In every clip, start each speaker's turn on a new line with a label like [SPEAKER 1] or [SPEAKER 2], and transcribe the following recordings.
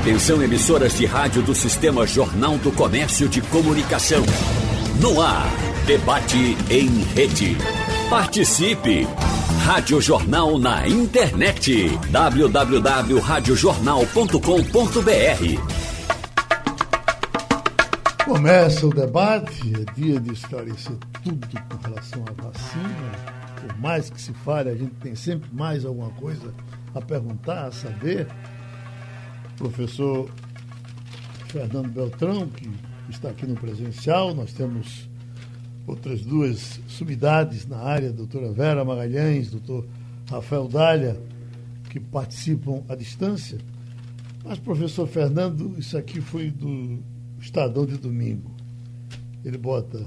[SPEAKER 1] Atenção emissoras de rádio do Sistema Jornal do Comércio de Comunicação. No ar, debate em rede. Participe! Rádio Jornal na internet. www.radiojornal.com.br
[SPEAKER 2] Começa o debate, é dia de esclarecer tudo com relação à vacina. Por mais que se fale, a gente tem sempre mais alguma coisa a perguntar, a saber. Professor Fernando Beltrão, que está aqui no presencial, nós temos outras duas sumidades na área, doutora Vera Magalhães, doutor Rafael Dália, que participam à distância. Mas, professor Fernando, isso aqui foi do Estadão de domingo. Ele bota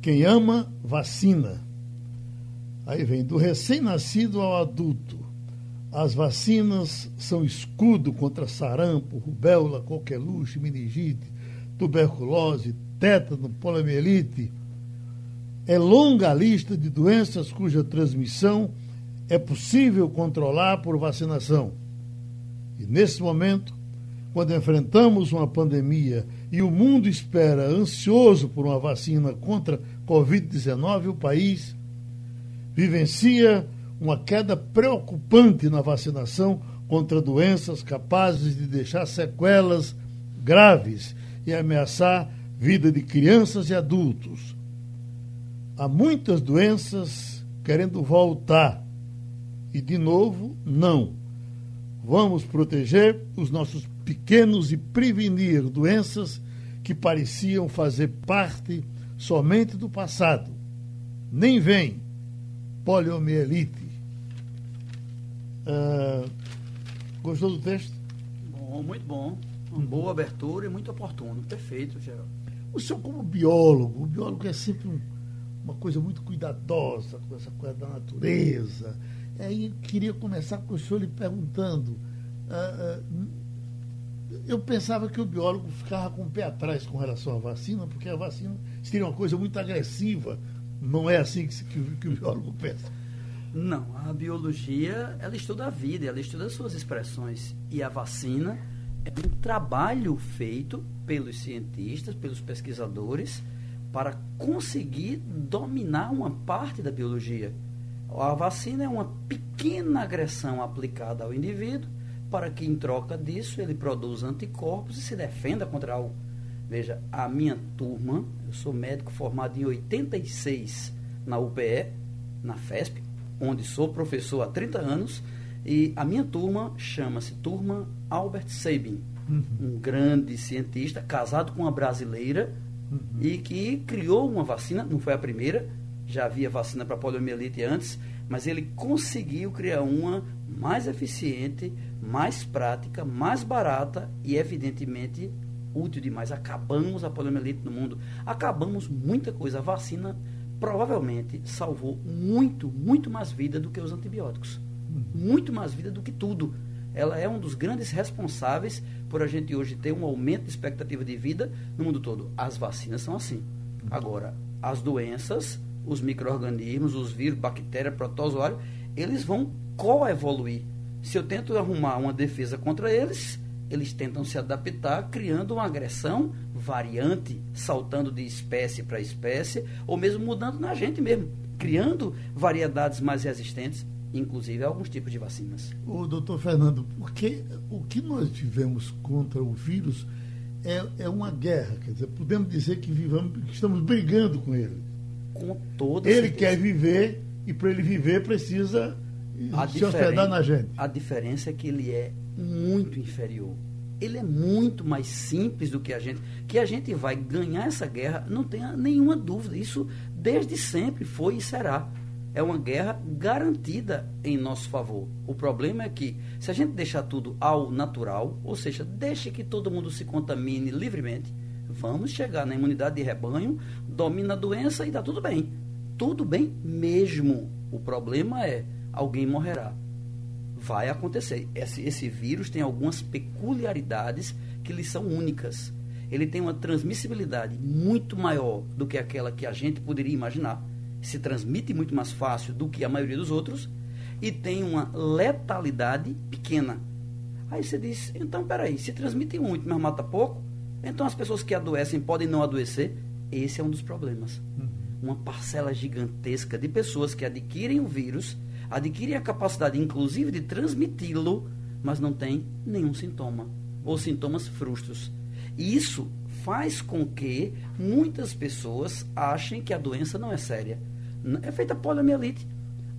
[SPEAKER 2] quem ama, vacina. Aí vem do recém-nascido ao adulto. As vacinas são escudo contra sarampo, rubéola, coqueluche, meningite, tuberculose, tétano, poliomielite. É longa a lista de doenças cuja transmissão é possível controlar por vacinação. E nesse momento, quando enfrentamos uma pandemia e o mundo espera ansioso por uma vacina contra Covid-19, o país vivencia uma queda preocupante na vacinação contra doenças capazes de deixar sequelas graves e ameaçar vida de crianças e adultos. Há muitas doenças querendo voltar e, de novo, não. Vamos proteger os nossos pequenos e prevenir doenças que pareciam fazer parte somente do passado. Nem vem poliomielite. Uh, gostou do texto?
[SPEAKER 3] Bom, muito bom. Uma boa abertura e muito oportuno. Perfeito, Geraldo.
[SPEAKER 2] O senhor, como biólogo, o biólogo é sempre um, uma coisa muito cuidadosa com essa coisa da natureza. Aí queria começar com o senhor lhe perguntando. Uh, uh, eu pensava que o biólogo ficava com o pé atrás com relação à vacina, porque a vacina seria uma coisa muito agressiva. Não é assim que, que, que o biólogo pensa.
[SPEAKER 3] Não, a biologia, ela estuda a vida, ela estuda as suas expressões. E a vacina é um trabalho feito pelos cientistas, pelos pesquisadores, para conseguir dominar uma parte da biologia. A vacina é uma pequena agressão aplicada ao indivíduo para que, em troca disso, ele produza anticorpos e se defenda contra algo. Veja, a minha turma, eu sou médico formado em 86 na UPE, na FESP, onde sou professor há 30 anos, e a minha turma chama-se Turma Albert Sabin, uhum. um grande cientista, casado com uma brasileira, uhum. e que criou uma vacina, não foi a primeira, já havia vacina para poliomielite antes, mas ele conseguiu criar uma mais eficiente, mais prática, mais barata e, evidentemente, útil demais. Acabamos a poliomielite no mundo. Acabamos muita coisa. A vacina provavelmente salvou muito, muito mais vida do que os antibióticos. Muito mais vida do que tudo. Ela é um dos grandes responsáveis por a gente hoje ter um aumento de expectativa de vida no mundo todo. As vacinas são assim. Agora, as doenças, os micro-organismos, os vírus, bactérias, protozoários, eles vão coevoluir se eu tento arrumar uma defesa contra eles, eles tentam se adaptar, criando uma agressão variante, saltando de espécie para espécie, ou mesmo mudando na gente mesmo, criando variedades mais resistentes, inclusive alguns tipos de vacinas.
[SPEAKER 2] O doutor Fernando, porque o que nós tivemos contra o vírus é, é uma guerra, quer dizer, podemos dizer que, vivamos, que estamos brigando com ele.
[SPEAKER 3] Com toda
[SPEAKER 2] Ele certeza. quer viver e para ele viver precisa
[SPEAKER 3] a se hospedar na gente. A diferença é que ele é muito inferior. Ele é muito mais simples do que a gente. Que a gente vai ganhar essa guerra, não tenha nenhuma dúvida. Isso desde sempre foi e será. É uma guerra garantida em nosso favor. O problema é que, se a gente deixar tudo ao natural, ou seja, deixe que todo mundo se contamine livremente, vamos chegar na imunidade de rebanho, domina a doença e dá tudo bem. Tudo bem mesmo. O problema é alguém morrerá. Vai acontecer. Esse, esse vírus tem algumas peculiaridades que lhe são únicas. Ele tem uma transmissibilidade muito maior do que aquela que a gente poderia imaginar. Se transmite muito mais fácil do que a maioria dos outros e tem uma letalidade pequena. Aí você diz, então peraí, se transmite muito, mas mata pouco, então as pessoas que adoecem podem não adoecer? Esse é um dos problemas. Uhum. Uma parcela gigantesca de pessoas que adquirem o vírus, adquirem a capacidade, inclusive, de transmiti-lo, mas não tem nenhum sintoma, ou sintomas frustros. E isso faz com que muitas pessoas achem que a doença não é séria. É feita poliomielite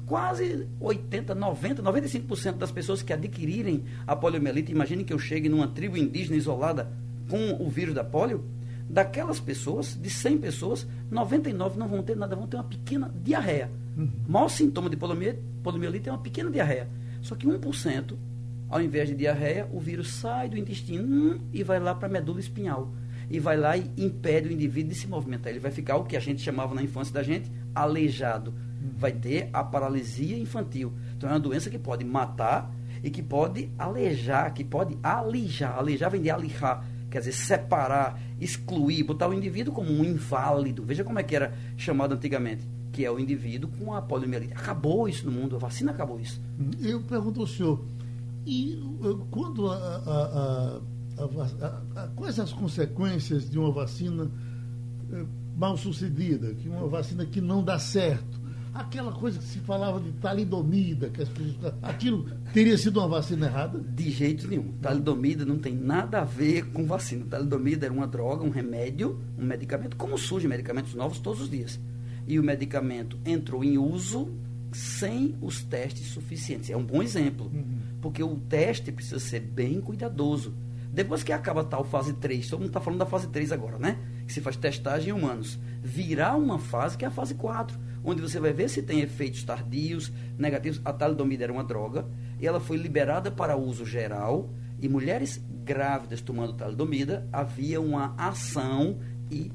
[SPEAKER 3] quase 80, 90, 95% das pessoas que adquirirem a poliomielite, imagine que eu chegue numa tribo indígena isolada com o vírus da polio, daquelas pessoas, de 100 pessoas, 99 não vão ter nada, vão ter uma pequena diarreia. Uhum. O maior sintoma de poliomielite, é uma pequena diarreia. Só que 1%, ao invés de diarreia, o vírus sai do intestino hum, e vai lá para a medula espinhal. E vai lá e impede o indivíduo de se movimentar. Ele vai ficar o que a gente chamava na infância da gente, aleijado vai ter a paralisia infantil. Então é uma doença que pode matar e que pode alejar, que pode alijar. Alijar vem de alijar, quer dizer, separar, excluir, botar o indivíduo como um inválido. Veja como é que era chamado antigamente, que é o indivíduo com a poliomielite. Acabou isso no mundo, a vacina acabou isso.
[SPEAKER 2] Eu pergunto ao senhor, e uh, quando a, a, a, quais as consequências de uma vacina uh, mal sucedida, que uma vacina que não dá certo? Aquela coisa que se falava de talidomida, que as pessoas, aquilo teria sido uma vacina errada?
[SPEAKER 3] De jeito nenhum. Talidomida não tem nada a ver com vacina. Talidomida era uma droga, um remédio, um medicamento, como surgem medicamentos novos todos os dias. E o medicamento entrou em uso sem os testes suficientes. É um bom exemplo, uhum. porque o teste precisa ser bem cuidadoso. Depois que acaba a tal fase 3, todo mundo está falando da fase 3 agora, né? Que se faz testagem em humanos. Virar uma fase que é a fase 4 onde você vai ver se tem efeitos tardios, negativos. A talidomida era uma droga e ela foi liberada para uso geral e mulheres grávidas tomando talidomida havia uma ação e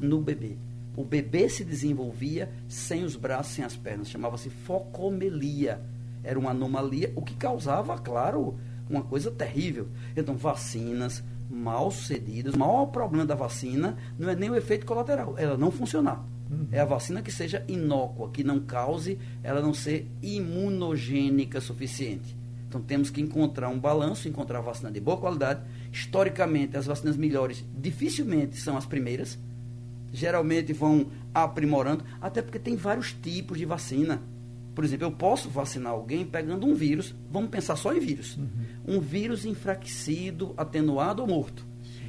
[SPEAKER 3] no bebê. O bebê se desenvolvia sem os braços, sem as pernas, chamava-se focomelia. Era uma anomalia, o que causava, claro, uma coisa terrível. Então, vacinas mal sucedidas, o maior problema da vacina não é nem o efeito colateral, ela não funcionar. Uhum. É a vacina que seja inócua, que não cause ela não ser imunogênica suficiente. Então temos que encontrar um balanço, encontrar vacina de boa qualidade. Historicamente, as vacinas melhores dificilmente são as primeiras. Geralmente vão aprimorando, até porque tem vários tipos de vacina. Por exemplo, eu posso vacinar alguém pegando um vírus, vamos pensar só em vírus. Uhum. Um vírus enfraquecido, atenuado ou morto.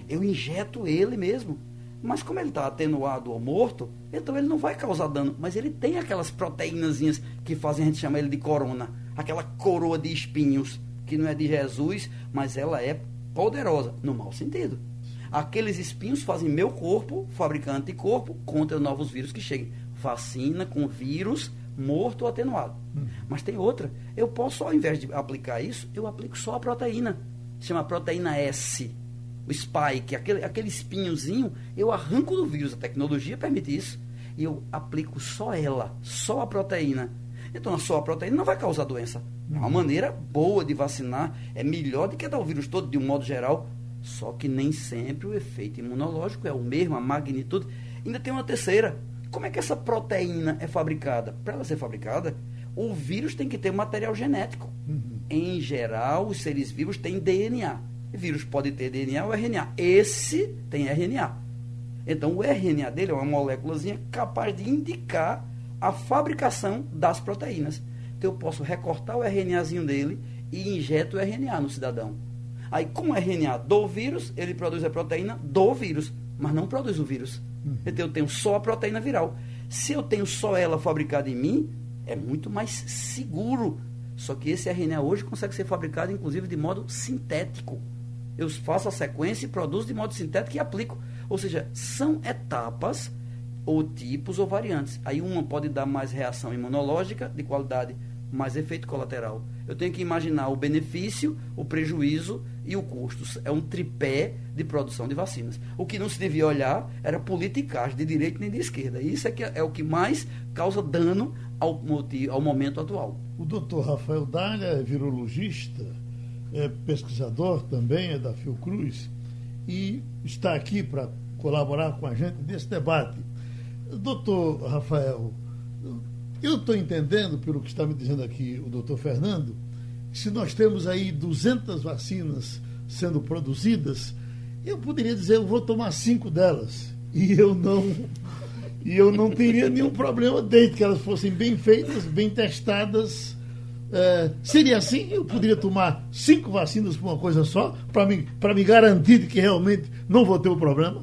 [SPEAKER 3] Eu injeto ele mesmo mas como ele está atenuado ou morto, então ele não vai causar dano. Mas ele tem aquelas proteínas que fazem a gente chamar ele de corona. Aquela coroa de espinhos, que não é de Jesus, mas ela é poderosa, no mau sentido. Aqueles espinhos fazem meu corpo fabricar anticorpo contra novos vírus que cheguem. Vacina com vírus morto ou atenuado. Hum. Mas tem outra. Eu posso, ao invés de aplicar isso, eu aplico só a proteína. Chama proteína S o spike, aquele, aquele espinhozinho, eu arranco do vírus. A tecnologia permite isso. E eu aplico só ela, só a proteína. Então, só a proteína não vai causar doença. É uma maneira boa de vacinar. É melhor do que dar o vírus todo, de um modo geral. Só que nem sempre o efeito imunológico é o mesmo, a magnitude. Ainda tem uma terceira. Como é que essa proteína é fabricada? Para ela ser fabricada, o vírus tem que ter um material genético. Uhum. Em geral, os seres vivos têm DNA vírus pode ter DNA ou RNA. Esse tem RNA. Então, o RNA dele é uma moléculazinha capaz de indicar a fabricação das proteínas. Então, eu posso recortar o RNAzinho dele e injeto o RNA no cidadão. Aí, com o RNA do vírus, ele produz a proteína do vírus, mas não produz o vírus. Então, eu tenho só a proteína viral. Se eu tenho só ela fabricada em mim, é muito mais seguro. Só que esse RNA hoje consegue ser fabricado, inclusive, de modo sintético eu faço a sequência e produzo de modo sintético e aplico. Ou seja, são etapas ou tipos ou variantes. Aí uma pode dar mais reação imunológica de qualidade, mais efeito colateral. Eu tenho que imaginar o benefício, o prejuízo e o custo. É um tripé de produção de vacinas. O que não se devia olhar era politicagem de direita nem de esquerda. Isso é, que é o que mais causa dano ao, ao momento atual.
[SPEAKER 2] O doutor Rafael Dália é virologista é pesquisador também, é da Fiocruz, e está aqui para colaborar com a gente nesse debate. Doutor Rafael, eu estou entendendo, pelo que está me dizendo aqui o doutor Fernando, se nós temos aí 200 vacinas sendo produzidas, eu poderia dizer, eu vou tomar cinco delas. E eu não e eu não teria nenhum problema desde que elas fossem bem feitas, bem testadas. É, seria assim? Eu poderia tomar cinco vacinas por uma coisa só, para me, me garantir de que realmente não vou ter o um problema?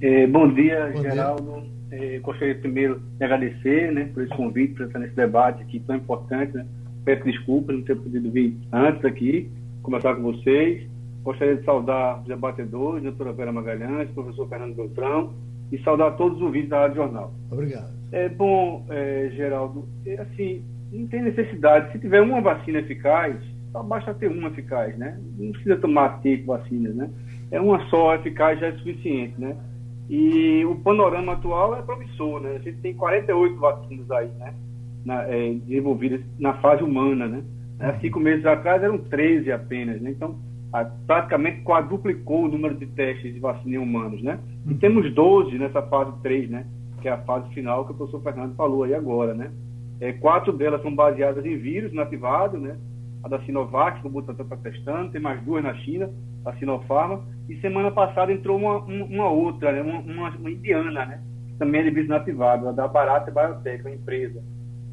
[SPEAKER 4] É, bom dia, bom Geraldo. Dia. É, gostaria primeiro de agradecer né, por esse convite, por estar nesse debate aqui tão importante. Né? Peço desculpas não ter podido vir antes aqui, conversar com vocês. Gostaria de saudar os debatedores, doutora Vera Magalhães, professor Fernando Beltrão, e saudar todos os ouvintes da Rádio Jornal.
[SPEAKER 2] Obrigado.
[SPEAKER 4] É bom, é, Geraldo, é, assim, não tem necessidade. Se tiver uma vacina eficaz, só basta ter uma eficaz, né? Não precisa tomar cinco vacinas, né? É uma só eficaz já é suficiente, né? E o panorama atual é promissor, né? A gente tem 48 vacinas aí, né? Na, é, desenvolvidas na fase humana, né? Há cinco meses atrás eram 13 apenas, né? Então, a, praticamente quadruplicou o número de testes de vacina em humanos, né? E temos 12 nessa fase 3, né? Que é a fase final que o professor Fernando falou aí agora, né? É, quatro delas são baseadas em vírus inativado, né? A da Sinovac, que o Butantan está testando, tem mais duas na China, a Sinopharma, e semana passada entrou uma, uma outra, né? uma, uma, uma indiana, né? Também é de vírus inativado, a da Barata Biotech, uma empresa.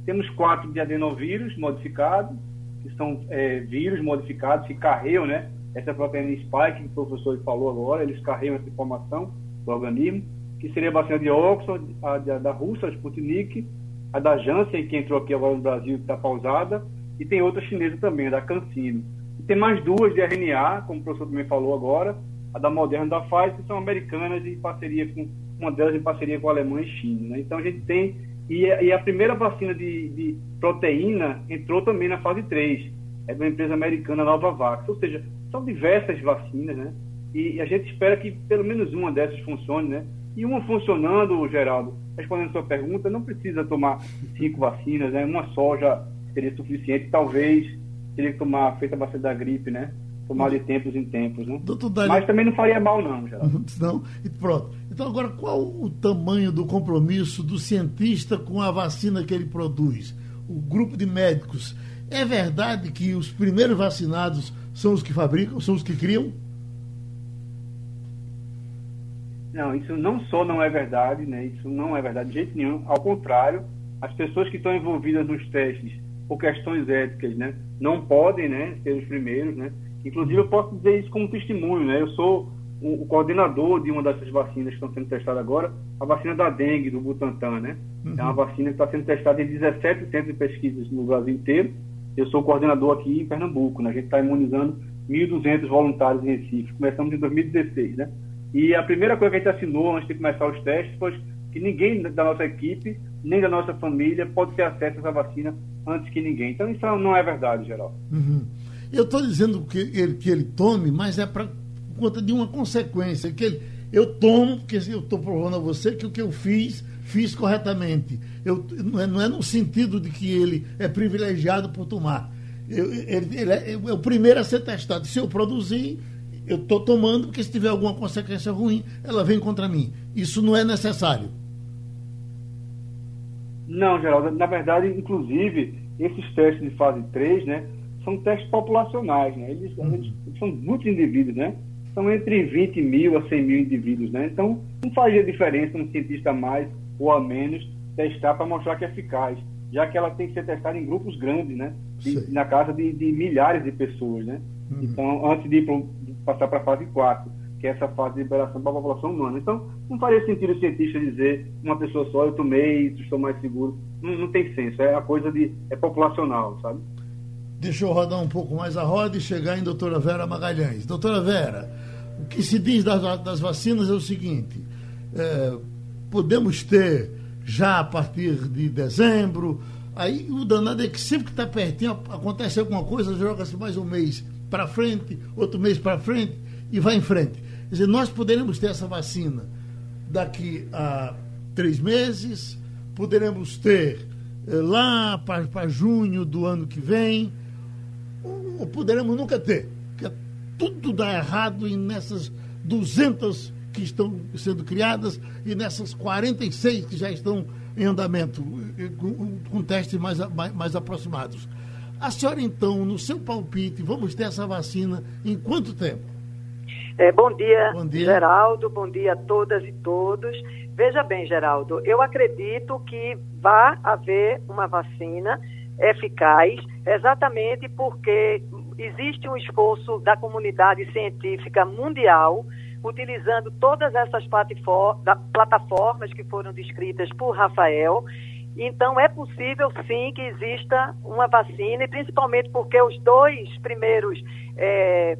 [SPEAKER 4] Temos quatro de adenovírus modificados, que são é, vírus modificados que carregam, né? Essa proteína spike que o professor falou agora, eles carregam essa informação do organismo, que seria a vacina de Oxford, a, a da Rússia, a Sputnik, a da Janssen, que entrou aqui agora no Brasil, que está pausada, e tem outra chinesa também, a da CanSino. E tem mais duas de RNA, como o professor também falou agora, a da Moderna e da Pfizer, que são americanas em parceria com, uma delas em parceria com a Alemanha e China. Né? Então a gente tem, e, e a primeira vacina de, de, proteína entrou também na fase 3, é uma empresa americana, Novavax. Ou seja, são diversas vacinas, né? E, e a gente espera que pelo menos uma dessas funcione, né? E uma funcionando, Geraldo, respondendo a sua pergunta, não precisa tomar cinco vacinas, né? Uma só já seria suficiente. Talvez teria que tomar, feita a vacina da gripe, né? Tomar de tempos em tempos, né? Mas também não faria mal, não, Geraldo.
[SPEAKER 2] Não, e pronto. Então, agora, qual o tamanho do compromisso do cientista com a vacina que ele produz? O grupo de médicos. É verdade que os primeiros vacinados são os que fabricam, são os que criam?
[SPEAKER 4] Não, isso não só não é verdade, né? Isso não é verdade de jeito nenhum. Ao contrário, as pessoas que estão envolvidas nos testes por questões éticas, né, não podem, né, ser os primeiros, né? Inclusive eu posso dizer isso como testemunho, né? Eu sou o, o coordenador de uma dessas vacinas que estão sendo testadas agora, a vacina da dengue do Butantan, né? Uhum. É uma vacina que está sendo testada em 17 centros de pesquisas no Brasil inteiro eu sou coordenador aqui em Pernambuco, né? a gente está imunizando 1.200 voluntários em Recife. Começamos em 2016, né? E a primeira coisa que a gente assinou antes de começar os testes foi que ninguém da nossa equipe, nem da nossa família, pode ter acesso a essa vacina antes que ninguém. Então isso não é verdade, geral.
[SPEAKER 2] Uhum. Eu estou dizendo que ele, que ele tome, mas é para conta de uma consequência. que ele, Eu tomo, porque eu estou provando a você que o que eu fiz fiz corretamente. Eu, não, é, não é no sentido de que ele é privilegiado por tomar. Eu, ele, ele é, é, o primeiro a ser testado. Se eu produzir, eu estou tomando, porque se tiver alguma consequência ruim, ela vem contra mim. Isso não é necessário.
[SPEAKER 4] Não, Geraldo. Na verdade, inclusive, esses testes de fase 3, né, são testes populacionais, né? Eles, uhum. eles são muitos indivíduos, né? São entre 20 mil a 100 mil indivíduos, né? Então, não fazia diferença um cientista mais ou a menos testar para mostrar que é eficaz, já que ela tem que ser testada em grupos grandes, né? De, na casa de, de, milhares de pessoas, né? Uhum. Então, antes de, ir passar para a fase 4, que é essa fase de liberação para a população humana. Então, não faria sentido o cientista dizer uma pessoa só, eu tomei, estou mais seguro. Não, não tem senso, é a coisa de. é populacional, sabe?
[SPEAKER 2] Deixa eu rodar um pouco mais a roda e chegar em doutora Vera Magalhães. Doutora Vera, o que se diz das, das vacinas é o seguinte: é, podemos ter já a partir de dezembro. Aí o danado é que sempre que está pertinho acontece alguma coisa, joga-se mais um mês para frente, outro mês para frente e vai em frente. Quer dizer, nós poderemos ter essa vacina daqui a três meses, poderemos ter eh, lá para junho do ano que vem, ou poderemos nunca ter, porque tudo dá errado e nessas 200 que estão sendo criadas e nessas 46 que já estão em andamento, com, com testes mais, mais, mais aproximados. A senhora, então, no seu palpite, vamos ter essa vacina em quanto tempo?
[SPEAKER 5] É, bom, dia, bom dia, Geraldo. Bom dia a todas e todos. Veja bem, Geraldo, eu acredito que vai haver uma vacina eficaz, exatamente porque existe um esforço da comunidade científica mundial utilizando todas essas plataformas que foram descritas por Rafael. Então, é possível sim que exista uma vacina, e principalmente porque os dois primeiros é,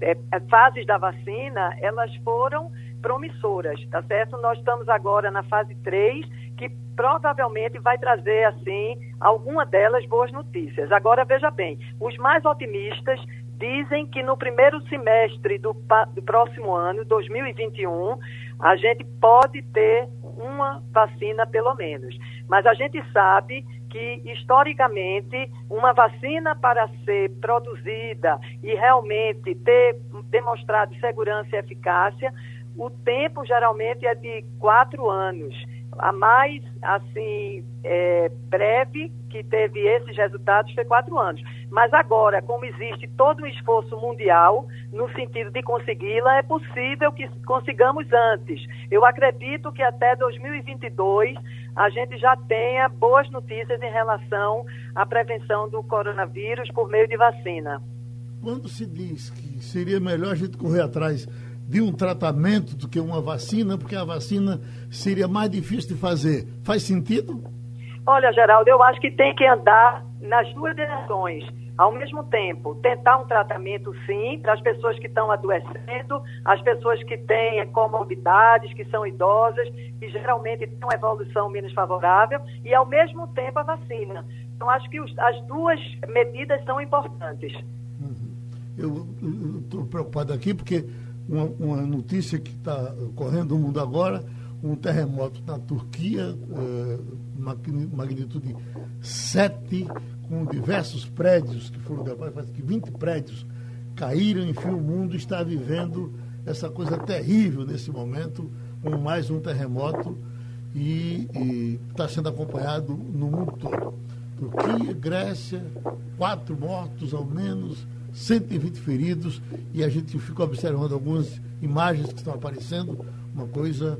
[SPEAKER 5] é, é, fases da vacina, elas foram promissoras, tá certo? Nós estamos agora na fase 3, que provavelmente vai trazer, assim, alguma delas boas notícias. Agora, veja bem, os mais otimistas dizem que no primeiro semestre do, do próximo ano, 2021, a gente pode ter uma vacina pelo menos. Mas a gente sabe que, historicamente, uma vacina para ser produzida e realmente ter demonstrado segurança e eficácia, o tempo geralmente é de quatro anos a mais assim é, breve que teve esses resultados foi quatro anos. Mas agora, como existe todo um esforço mundial no sentido de consegui-la, é possível que consigamos antes. Eu acredito que até 2022 a gente já tenha boas notícias em relação à prevenção do coronavírus por meio de vacina.
[SPEAKER 2] Quando se diz que seria melhor a gente correr atrás de um tratamento do que uma vacina, porque a vacina seria mais difícil de fazer. Faz sentido?
[SPEAKER 5] Olha, Geraldo, eu acho que tem que andar nas duas direções. Ao mesmo tempo, tentar um tratamento, sim, para as pessoas que estão adoecendo, as pessoas que têm comorbidades, que são idosas, que geralmente têm uma evolução menos favorável, e ao mesmo tempo a vacina. Então, acho que os, as duas medidas são importantes.
[SPEAKER 2] Uhum. Eu estou preocupado aqui porque uma, uma notícia que está correndo no mundo agora, um terremoto na Turquia, eh, magnitude 7, com diversos prédios que foram parece que 20 prédios caíram, enfim, o mundo está vivendo essa coisa terrível nesse momento, com mais um terremoto e está sendo acompanhado no mundo todo. Turquia, Grécia, quatro mortos ao menos, 120 feridos e a gente fica observando algumas imagens que estão aparecendo, uma coisa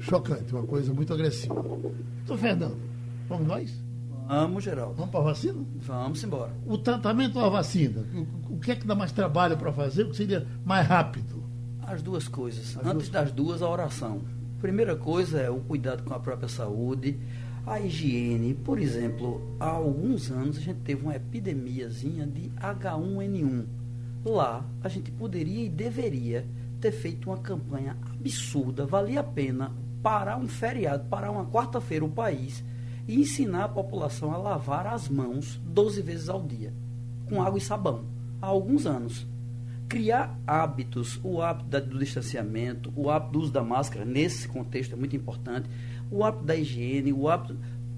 [SPEAKER 2] chocante, uma coisa muito agressiva. Então, Fernando, vamos nós?
[SPEAKER 3] Vamos, Geraldo.
[SPEAKER 2] Vamos para a vacina?
[SPEAKER 3] Vamos embora.
[SPEAKER 2] O tratamento ou a vacina? O, que é que dá mais trabalho para fazer? O que seria mais rápido?
[SPEAKER 3] As duas coisas. As Antes duas... das duas, a oração. Primeira coisa é o cuidado com a própria saúde, a higiene, por exemplo, há alguns anos a gente teve uma epidemiazinha de H1N1. Lá a gente poderia e deveria ter feito uma campanha absurda, valia a pena parar um feriado, parar uma quarta-feira o país e ensinar a população a lavar as mãos 12 vezes ao dia, com água e sabão, há alguns anos. Criar hábitos, o hábito do distanciamento, o hábito do uso da máscara, nesse contexto é muito importante o hábito da higiene, o hábito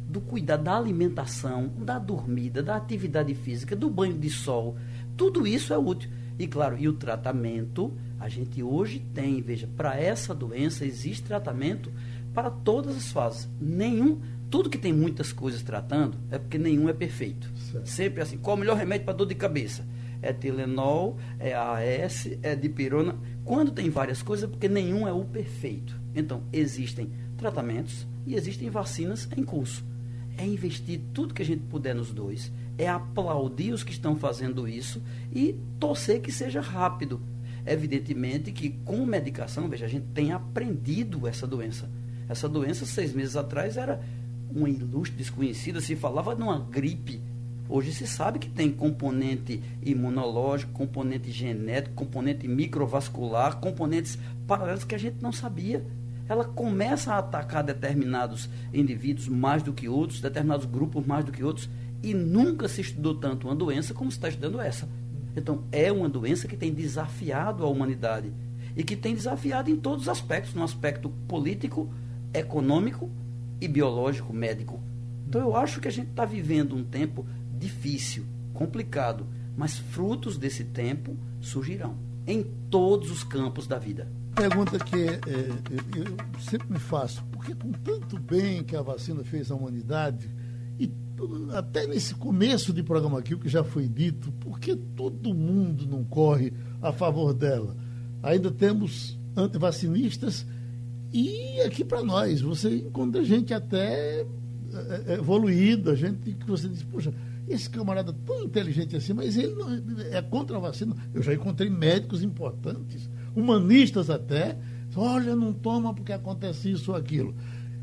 [SPEAKER 3] do cuidado da alimentação, da dormida, da atividade física, do banho de sol. Tudo isso é útil. E claro, e o tratamento, a gente hoje tem, veja, para essa doença existe tratamento para todas as fases. Nenhum, tudo que tem muitas coisas tratando é porque nenhum é perfeito. Certo. Sempre assim, qual o melhor remédio para dor de cabeça? É Tilenol, é AS, é dipirona. Quando tem várias coisas é porque nenhum é o perfeito. Então, existem tratamentos e existem vacinas em curso. É investir tudo que a gente puder nos dois, é aplaudir os que estão fazendo isso e torcer que seja rápido. Evidentemente que com medicação, veja, a gente tem aprendido essa doença. Essa doença, seis meses atrás, era uma ilustre desconhecida, se falava de uma gripe. Hoje se sabe que tem componente imunológico, componente genético, componente microvascular, componentes paralelos que a gente não sabia ela começa a atacar determinados indivíduos mais do que outros, determinados grupos mais do que outros, e nunca se estudou tanto uma doença como se está estudando essa. Então, é uma doença que tem desafiado a humanidade e que tem desafiado em todos os aspectos no aspecto político, econômico e biológico, médico. Então, eu acho que a gente está vivendo um tempo difícil, complicado, mas frutos desse tempo surgirão em todos os campos da vida
[SPEAKER 2] pergunta que é, eu sempre me faço, por que com tanto bem que a vacina fez à humanidade e até nesse começo de programa aqui, o que já foi dito, por que todo mundo não corre a favor dela? Ainda temos antivacinistas e aqui para nós, você encontra gente até é, evoluída, gente que você diz, poxa, esse camarada tão inteligente assim, mas ele não é contra a vacina. Eu já encontrei médicos importantes, humanistas até, olha, não toma porque acontece isso ou aquilo.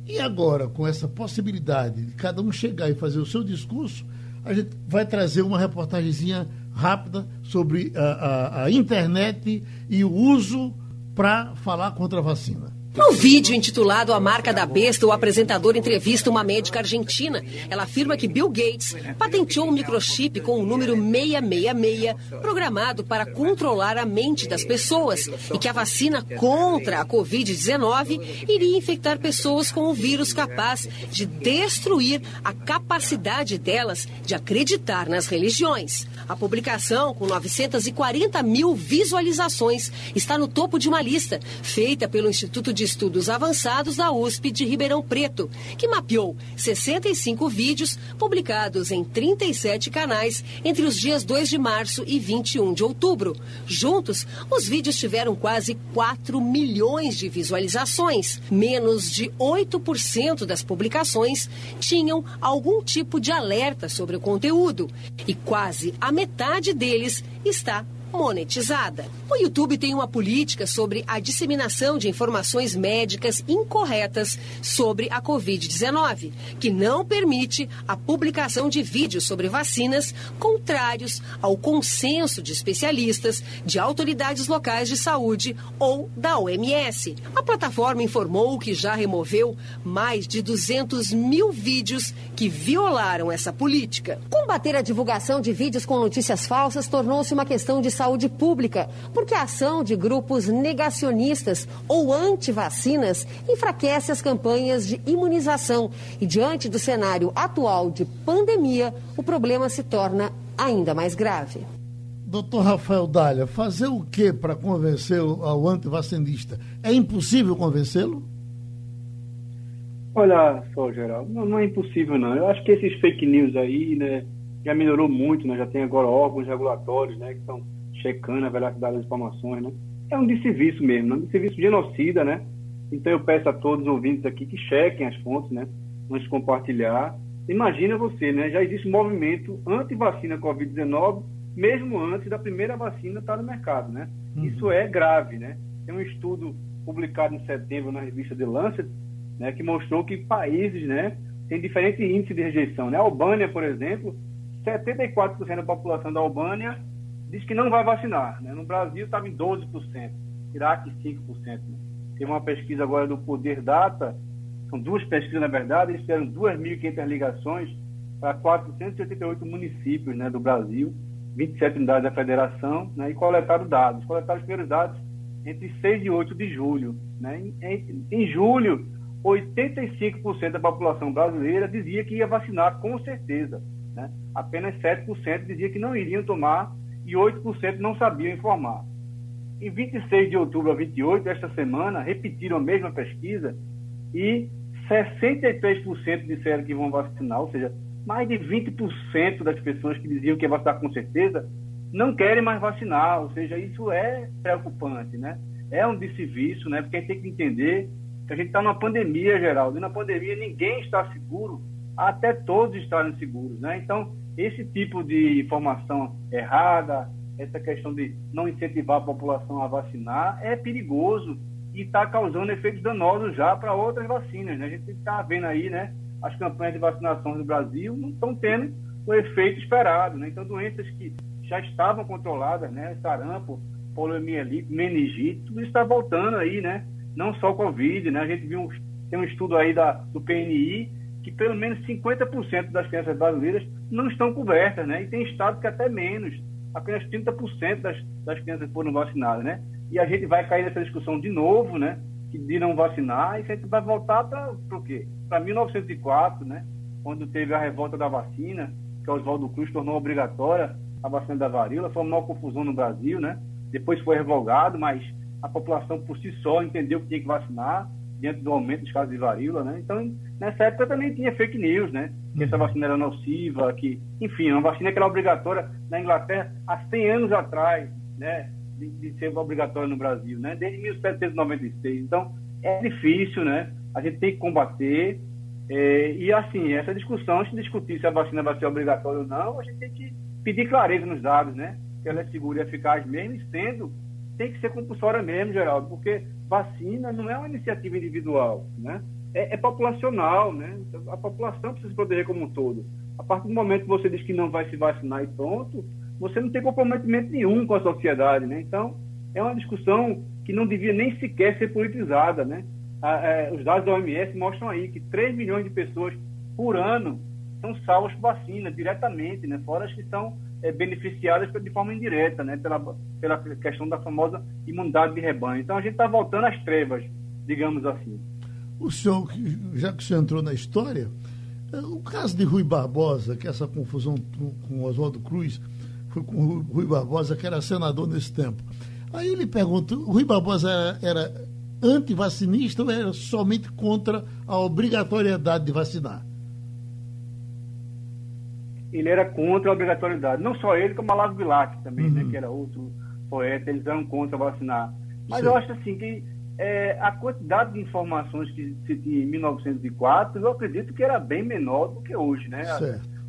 [SPEAKER 2] E agora, com essa possibilidade de cada um chegar e fazer o seu discurso, a gente vai trazer uma reportagemzinha rápida sobre a, a, a internet e o uso para falar contra a vacina.
[SPEAKER 6] No vídeo intitulado A Marca da Besta, o apresentador entrevista uma médica argentina. Ela afirma que Bill Gates patenteou um microchip com o número 666, programado para controlar a mente das pessoas, e que a vacina contra a Covid-19 iria infectar pessoas com o vírus capaz de destruir a capacidade delas de acreditar nas religiões. A publicação, com 940 mil visualizações, está no topo de uma lista feita pelo Instituto de Estudos Avançados da USP de Ribeirão Preto, que mapeou 65 vídeos publicados em 37 canais entre os dias 2 de março e 21 de outubro. Juntos, os vídeos tiveram quase 4 milhões de visualizações. Menos de 8% das publicações tinham algum tipo de alerta sobre o conteúdo e quase a metade deles está monetizada. O YouTube tem uma política sobre a disseminação de informações médicas incorretas sobre a Covid-19, que não permite a publicação de vídeos sobre vacinas contrários ao consenso de especialistas, de autoridades locais de saúde ou da OMS. A plataforma informou que já removeu mais de 200 mil vídeos que violaram essa política. Combater a divulgação de vídeos com notícias falsas tornou-se uma questão de saúde saúde pública, porque a ação de grupos negacionistas ou anti-vacinas enfraquece as campanhas de imunização e, diante do cenário atual de pandemia, o problema se torna ainda mais grave.
[SPEAKER 2] Doutor Rafael Dália, fazer o que para convencer ao antivacinista? É impossível convencê-lo?
[SPEAKER 4] Olha só, Geraldo, não, não, é impossível não. Eu acho que esses fake news aí, né, já melhorou muito, né? Já tem agora órgãos regulatórios, né, que estão checando a veracidade das informações, né? É um desserviço mesmo, né? um desserviço genocida, né? Então eu peço a todos os ouvintes aqui que chequem as fontes, né? Antes de compartilhar. Imagina você, né? Já existe um movimento anti-vacina Covid-19, mesmo antes da primeira vacina estar no mercado, né? Uhum. Isso é grave, né? Tem um estudo publicado em setembro na revista The Lancet, né? Que mostrou que países, né? Têm diferentes índices de rejeição, né? A Albânia, por exemplo, 74% da população da Albânia diz que não vai vacinar. Né? No Brasil estava em 12%, Iraque 5%. Né? Tem uma pesquisa agora do Poder Data, são duas pesquisas na verdade, eles fizeram 2.500 ligações para 488 municípios né, do Brasil, 27 unidades da federação, né, e coletaram dados. Coletaram os primeiros dados entre 6 e 8 de julho. Né? Em, em julho, 85% da população brasileira dizia que ia vacinar com certeza. Né? Apenas 7% dizia que não iriam tomar e 8% não sabiam informar. Em 26 de outubro a 28, esta semana, repetiram a mesma pesquisa e 63% disseram que vão vacinar, ou seja, mais de 20% das pessoas que diziam que ia vacinar com certeza não querem mais vacinar, ou seja, isso é preocupante, né? É um desserviço, né? Porque a gente tem que entender que a gente está numa pandemia, Geraldo, e na pandemia ninguém está seguro até todos estarem seguros, né? Então, esse tipo de informação errada, essa questão de não incentivar a população a vacinar, é perigoso e está causando efeitos danosos já para outras vacinas. Né? A gente está vendo aí, né? As campanhas de vacinação no Brasil não estão tendo o efeito esperado. Né? Então, doenças que já estavam controladas, né? Sarampo, poliomielite, meningite, tudo isso está voltando aí, né? Não só Covid, né? A gente viu, tem um estudo aí da, do PNI que pelo menos 50% das crianças brasileiras não estão cobertas, né? E tem estado que até menos, apenas 30% das, das crianças foram vacinadas, né? E a gente vai cair nessa discussão de novo, né? De não vacinar, e a gente vai voltar para o quê? Para 1904, né? Quando teve a revolta da vacina, que Oswaldo Cruz tornou obrigatória a vacina da varíola, foi uma confusão no Brasil, né? Depois foi revogado, mas a população por si só entendeu que tinha que vacinar diante do aumento dos casos de varíola, né? Então, nessa época também tinha fake news, né? Que essa vacina era nociva, que, enfim, uma vacina que era obrigatória na Inglaterra há 100 anos atrás, né? De, de ser obrigatória no Brasil, né? Desde 1796. Então, é difícil, né? A gente tem que combater. É, e, assim, essa discussão, de discutir se a vacina vai ser obrigatória ou não, a gente tem que pedir clareza nos dados, né? Que ela é segura e eficaz mesmo, sendo, tem que ser compulsória mesmo, Geraldo, porque vacina não é uma iniciativa individual, né? É, é, populacional, né? A população precisa se proteger como um todo. A partir do momento que você diz que não vai se vacinar e pronto, você não tem comprometimento nenhum com a sociedade, né? Então, é uma discussão que não devia nem sequer ser politizada, né? é, os dados da OMS mostram aí que 3 milhões de pessoas por ano são salvas por vacina diretamente, né? Fora as que são é, beneficiadas de forma indireta, né? Pela, pela questão da famosa imunidade de rebanho. Então a gente está voltando às trevas, digamos assim.
[SPEAKER 2] O senhor, já que o senhor entrou na história, é, o caso de Rui Barbosa, que essa confusão com Oswaldo Cruz, foi com Rui Barbosa, que era senador nesse tempo. Aí ele pergunta, Rui Barbosa era, era antivacinista ou era somente contra a obrigatoriedade de vacinar?
[SPEAKER 4] Ele era contra a obrigatoriedade. Não só ele, como Olavo Bilac também, né, uhum. né, que era outro poeta, eles eram contra vacinar. Mas Sim. eu acho assim que é, a quantidade de informações que se tinha em 1904, eu acredito que era bem menor do que hoje, né?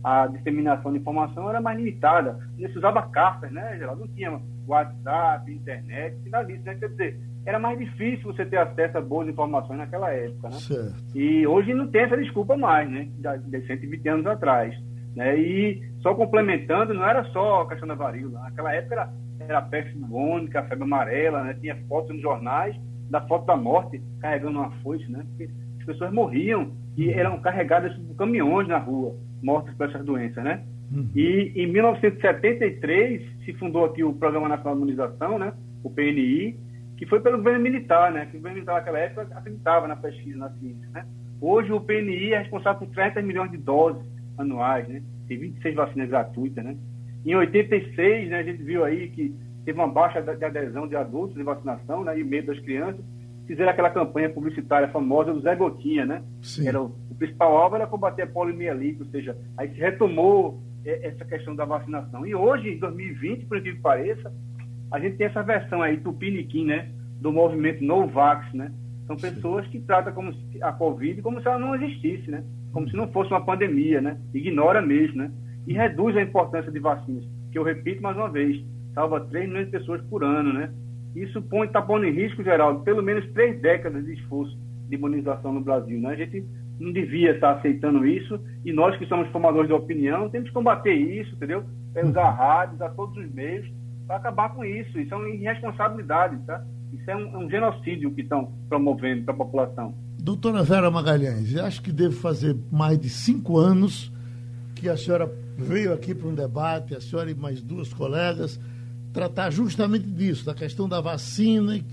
[SPEAKER 4] A, a, disseminação de informação era mais limitada. Se usava cartas, né, Geraldo? Não tinha WhatsApp, internet, nada disso, né? Quer dizer, era mais difícil você ter acesso a boas informações naquela época, né?
[SPEAKER 2] Certo.
[SPEAKER 4] E hoje não tem essa desculpa mais, né? De 120 anos atrás. Né? E só complementando, não era só a questão da varíola. Naquela época era, era a peste bubônica, a febre amarela, né? Tinha fotos nos jornais da foto da morte carregando uma foice, né? Porque as pessoas morriam e eram carregadas por caminhões na rua, mortas por essas doenças, né? Uhum. E em 1973 se fundou aqui o Programa Nacional de Imunização, né? O PNI, que foi pelo governo militar, né? Que o governo militar naquela época acreditava na pesquisa, na ciência, né? Hoje o PNI é responsável por 30 milhões de doses anuais, né? Tem 26 vacinas gratuitas, né? Em 86, né, a gente viu aí que teve uma baixa de adesão de adultos de vacinação, né? E medo das crianças. Fizeram aquela campanha publicitária famosa do Zé Gotinha, né?
[SPEAKER 2] Sim.
[SPEAKER 4] Era o, o principal alvo era combater a poliomielite, ou seja, aí se retomou é, essa questão da vacinação. E hoje, em 2020, por incrível que pareça, a gente tem essa versão aí, tupiniquim, né? Do movimento No Vax, né? São pessoas que tratam como a Covid como se ela não existisse, né? Como se não fosse uma pandemia, né? Ignora mesmo, né? E reduz a importância de vacinas, que eu repito mais uma vez, salva 3 milhões de pessoas por ano, né? Isso põe, está pondo em risco, Geraldo, pelo menos três décadas de esforço de imunização no Brasil, né? A gente não devia estar aceitando isso e nós que somos formadores de opinião temos que combater isso, entendeu? É usar rádios, usar todos os meios para acabar com isso. Isso é uma irresponsabilidade, tá? Isso é um, um genocídio que estão promovendo para a população.
[SPEAKER 2] Doutora Vera Magalhães, acho que devo fazer mais de cinco anos que a senhora veio aqui para um debate, a senhora e mais duas colegas, tratar justamente disso, da questão da vacina e,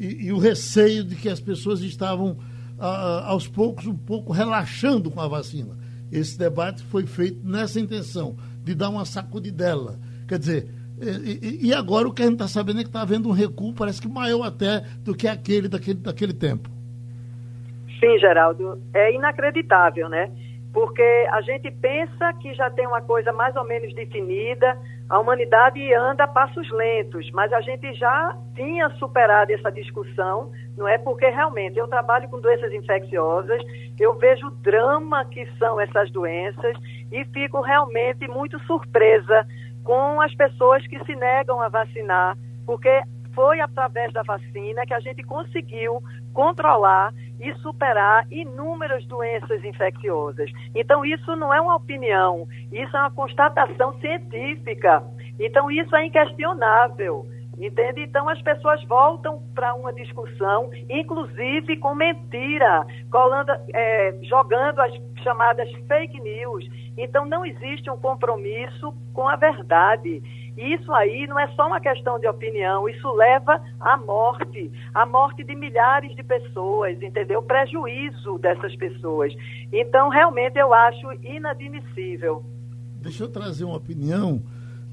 [SPEAKER 2] e, e o receio de que as pessoas estavam, ah, aos poucos, um pouco relaxando com a vacina. Esse debate foi feito nessa intenção, de dar uma sacudidela. Quer dizer, e, e, agora o que a gente está sabendo é que está havendo um recuo, parece que maior até do que aquele daquele, daquele tempo.
[SPEAKER 5] Sim, Geraldo, é inacreditável, né? Porque a gente pensa que já tem uma coisa mais ou menos definida, a humanidade anda a passos lentos, mas a gente já tinha superado essa discussão, não é? Porque realmente eu trabalho com doenças infecciosas, eu vejo o drama que são essas doenças e fico realmente muito surpresa com as pessoas que se negam a vacinar, porque foi através da vacina que a gente conseguiu controlar e superar inúmeras doenças infecciosas. Então, isso não é uma opinião, isso é uma constatação científica. Então, isso é inquestionável. Entende? Então as pessoas voltam para uma discussão, inclusive com mentira, colando, é, jogando as chamadas fake news. Então não existe um compromisso com a verdade. E isso aí não é só uma questão de opinião, isso leva à morte, à morte de milhares de pessoas, entendeu? Prejuízo dessas pessoas. Então realmente eu acho inadmissível.
[SPEAKER 2] Deixa eu trazer uma opinião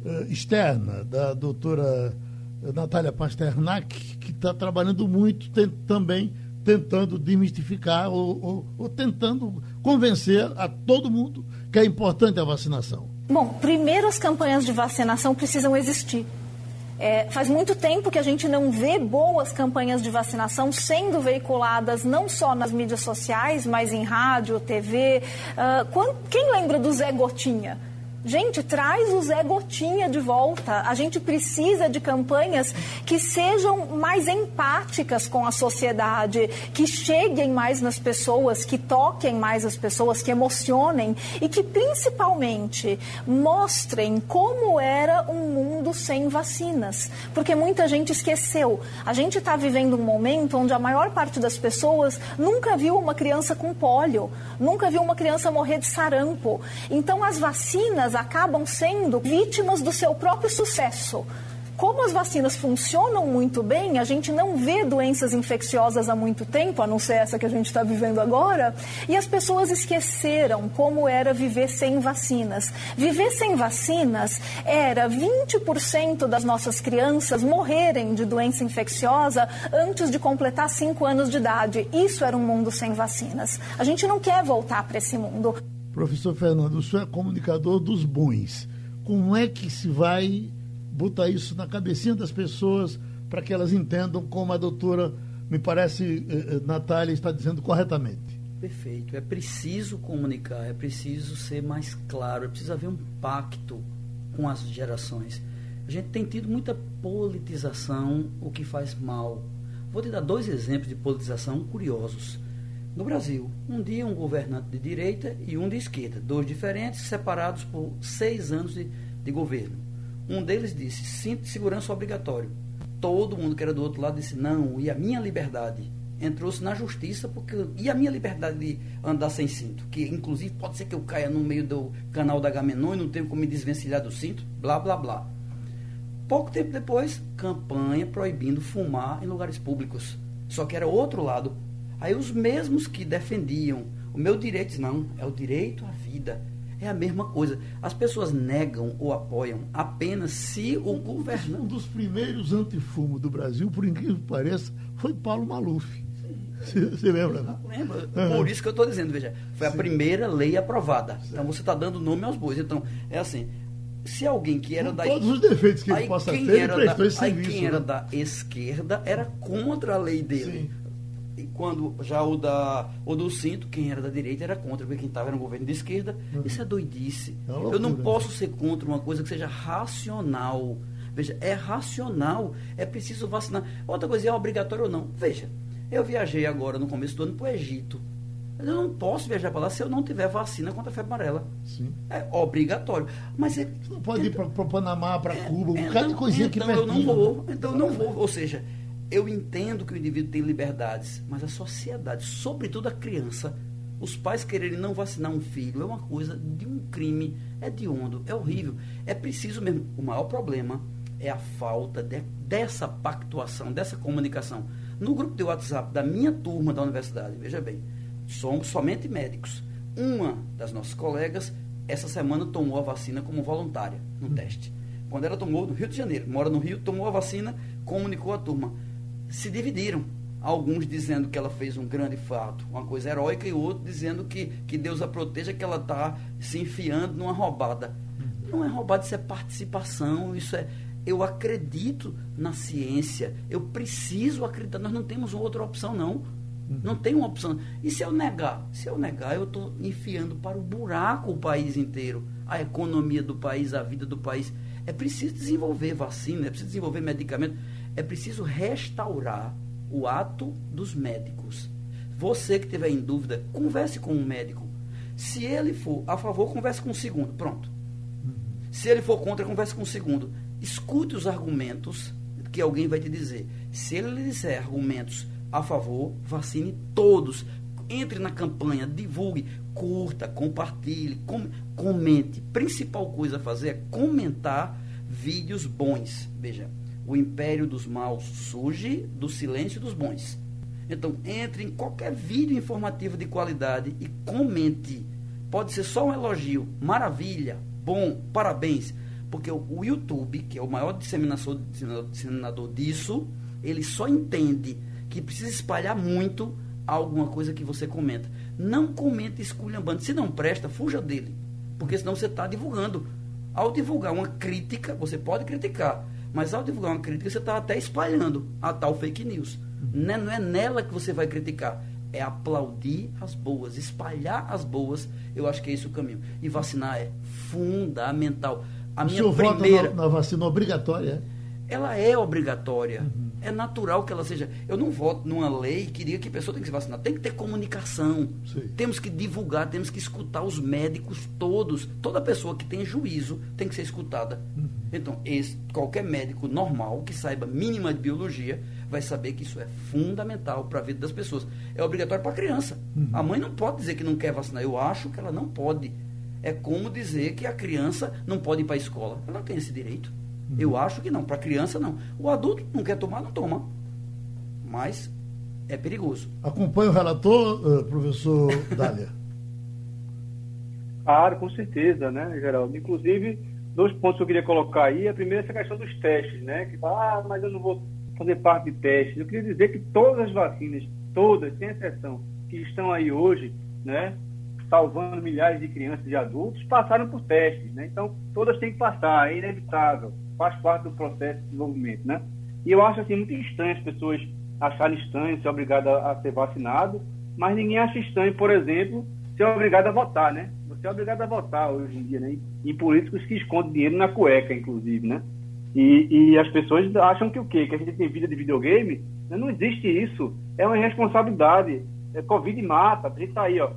[SPEAKER 2] uh, externa da doutora Natália Pasternak, que está trabalhando muito tem, também tentando demistificar ou, ou, ou tentando convencer a todo mundo que é importante a vacinação?
[SPEAKER 7] Bom, primeiro as campanhas de vacinação precisam existir. É, faz muito tempo que a gente não vê boas campanhas de vacinação sendo veiculadas não só nas mídias sociais, mas em rádio, TV. Uh, quando, quem lembra do Zé Gotinha? Gente, traz o Zé Gotinha de volta. A gente precisa de campanhas que sejam mais empáticas com a sociedade, que cheguem mais nas pessoas, que toquem mais as pessoas, que emocionem e que principalmente mostrem como era um mundo sem vacinas. Porque muita gente esqueceu. A gente está vivendo um momento onde a maior parte das pessoas nunca viu uma criança com pólio, nunca viu uma criança morrer de sarampo. Então, as vacinas acabam sendo vítimas do seu próprio sucesso. Como as vacinas funcionam muito bem, a gente não vê doenças infecciosas há muito tempo, a não ser essa que a gente está vivendo agora, e as pessoas esqueceram como era viver sem vacinas. Viver sem vacinas era 20% das nossas crianças morrerem de doença infecciosa antes de completar 5 anos de idade. Isso era um mundo sem vacinas. A gente não quer voltar para esse mundo.
[SPEAKER 2] Professor Fernando, o senhor é comunicador dos bons. Como é que se vai botar isso na cabecinha das pessoas para que elas entendam como a doutora, me parece, eh, eh, Natália está dizendo corretamente?
[SPEAKER 3] Perfeito. É preciso comunicar, é preciso ser mais claro, é preciso haver um pacto com as gerações. A gente tem tido muita politização, o que faz mal. Vou te dar dois exemplos de politização curiosos no Brasil. Um dia um governante de direita e um de esquerda, dois diferentes, separados por seis anos de, de governo. Um deles disse, cinto de segurança obrigatório. Todo mundo que era do outro lado disse, não, e a minha liberdade? Entrou-se na justiça, porque e a minha liberdade de andar sem cinto? Que inclusive pode ser que eu caia no meio do canal da Gamenon e não tenho como me desvencilhar do cinto, blá blá blá. Pouco tempo depois, campanha proibindo fumar em lugares públicos. Só que era outro lado, Aí os mesmos que defendiam o meu direito, não, é o direito à vida. É a mesma coisa. As pessoas negam ou apoiam apenas se o governante.
[SPEAKER 2] Um dos primeiros antifumo do Brasil, por incrível que pareça, foi Paulo Maluf. Você lembra? Né?
[SPEAKER 3] Lembra. Por isso que eu estou dizendo, veja, foi Sim. a primeira lei aprovada. Sim. Então você está dando nome aos bois. Então, é assim, se alguém que era
[SPEAKER 2] Com
[SPEAKER 3] da
[SPEAKER 2] todos os defeitos que ele possa ter,
[SPEAKER 3] era da, serviço. Aí quem né? era da esquerda era contra a lei dele. Sim quando já o, da, o do cinto, quem era da direita era contra, porque quem estava era um governo de esquerda. Uhum. Isso é doidice. É loucura, eu não posso ser contra uma coisa que seja racional. Veja, é racional, é preciso vacinar. Outra coisa, é obrigatório ou não? Veja, eu viajei agora no começo do ano para o Egito. Eu não posso viajar para lá se eu não tiver vacina contra a febre amarela. Sim. É obrigatório. Mas é,
[SPEAKER 2] Você não pode então, ir para o Panamá, para é, Cuba, um é, bocado de coisinha
[SPEAKER 3] então
[SPEAKER 2] que
[SPEAKER 3] Então eu não vou. Então eu não vou. Ou seja, eu entendo que o indivíduo tem liberdades, mas a sociedade, sobretudo a criança, os pais quererem não vacinar um filho é uma coisa de um crime, é de ondo, é horrível. É preciso mesmo. O maior problema é a falta de, dessa pactuação, dessa comunicação. No grupo de WhatsApp da minha turma da universidade, veja bem, somos somente médicos. Uma das nossas colegas, essa semana, tomou a vacina como voluntária no teste. Quando ela tomou, no Rio de Janeiro, mora no Rio, tomou a vacina, comunicou à turma se dividiram. Alguns dizendo que ela fez um grande fato, uma coisa heróica, e outros dizendo que, que Deus a proteja, que ela está se enfiando numa roubada. Não é roubada, isso é participação, isso é. Eu acredito na ciência, eu preciso acreditar. Nós não temos outra opção, não. Não tem uma opção. E se eu negar? Se eu negar, eu estou enfiando para o buraco o país inteiro, a economia do país, a vida do país. É preciso desenvolver vacina, é preciso desenvolver medicamento é preciso restaurar o ato dos médicos. Você que tiver em dúvida, converse com um médico. Se ele for a favor, converse com o segundo. Pronto. Se ele for contra, converse com o segundo. Escute os argumentos que alguém vai te dizer. Se ele disser argumentos a favor, vacine todos. Entre na campanha, divulgue, curta, compartilhe, com, comente. Principal coisa a fazer é comentar vídeos bons. Veja, o império dos maus surge do silêncio dos bons. Então, entre em qualquer vídeo informativo de qualidade e comente. Pode ser só um elogio. Maravilha, bom, parabéns. Porque o, YouTube, que é o maior disseminador, disseminador disso, ele só entende que precisa espalhar muito alguma coisa que você comenta. Não comente esculhambando. Se não presta, fuja dele. Porque senão você está divulgando. Ao divulgar uma crítica, você pode criticar. Mas ao divulgar uma crítica, você está até espalhando a tal fake news. Não é, não é nela que você vai criticar. É aplaudir as boas, espalhar as boas. Eu acho que é esse o caminho. E vacinar é fundamental.
[SPEAKER 2] A o minha senhor primeira... vota na, na vacina obrigatória?
[SPEAKER 3] Ela é obrigatória. Uhum. É natural que ela seja. Eu não voto numa lei que diga que a pessoa tem que se vacinar. Tem que ter comunicação. Sim. Temos que divulgar, temos que escutar os médicos todos. Toda pessoa que tem juízo tem que ser escutada. Uhum. Então, esse, qualquer médico normal que saiba mínima de biologia vai saber que isso é fundamental para a vida das pessoas. É obrigatório para a criança. Uhum. A mãe não pode dizer que não quer vacinar. Eu acho que ela não pode. É como dizer que a criança não pode ir para a escola. Ela tem esse direito. Uhum. Eu acho que não. Para criança, não. O adulto não quer tomar, não toma. Mas é perigoso.
[SPEAKER 2] Acompanha o relator, uh, professor Dália?
[SPEAKER 4] Claro, com certeza, né, Geraldo? Inclusive, dois pontos que eu queria colocar aí. A primeira é essa questão dos testes, né? Que fala, ah, mas eu não vou fazer parte de testes. Eu queria dizer que todas as vacinas, todas, sem exceção, que estão aí hoje, né? Salvando milhares de crianças e adultos, passaram por testes, né? Então, todas têm que passar, é inevitável faz parte do processo de desenvolvimento, né? E eu acho assim muito estranho as pessoas acharem estranho ser obrigado a, a ser vacinado, mas ninguém acha estranho, por exemplo, ser obrigado a votar, né? Você é obrigado a votar hoje em dia, né? E políticos que escondem dinheiro na cueca, inclusive, né? E, e as pessoas acham que o quê? Que a gente tem vida de videogame? Não existe isso. É uma irresponsabilidade. É, Covid mata. A gente tá aí, ó,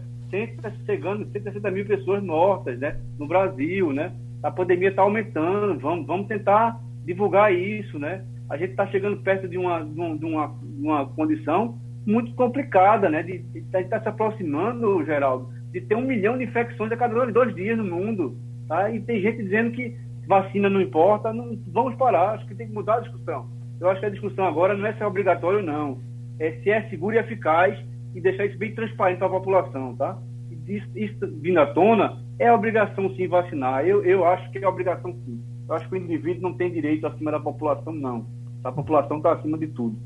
[SPEAKER 4] chegando 160 mil pessoas mortas, né? No Brasil, né? A pandemia está aumentando, vamos, vamos tentar divulgar isso, né? A gente está chegando perto de uma, de uma, de uma condição muito complicada, né? De, de, de estar tá se aproximando, Geraldo, de ter um milhão de infecções a cada dois dias no mundo, tá? E tem gente dizendo que vacina não importa, não, vamos parar, acho que tem que mudar a discussão. Eu acho que a discussão agora não é se é obrigatório, não. É se é seguro e eficaz e deixar isso bem transparente para a população, tá? Isso, isso vindo à tona, é obrigação sim vacinar. Eu, eu acho que é obrigação sim. Eu acho que o indivíduo não tem direito acima da população, não. A população está acima de tudo.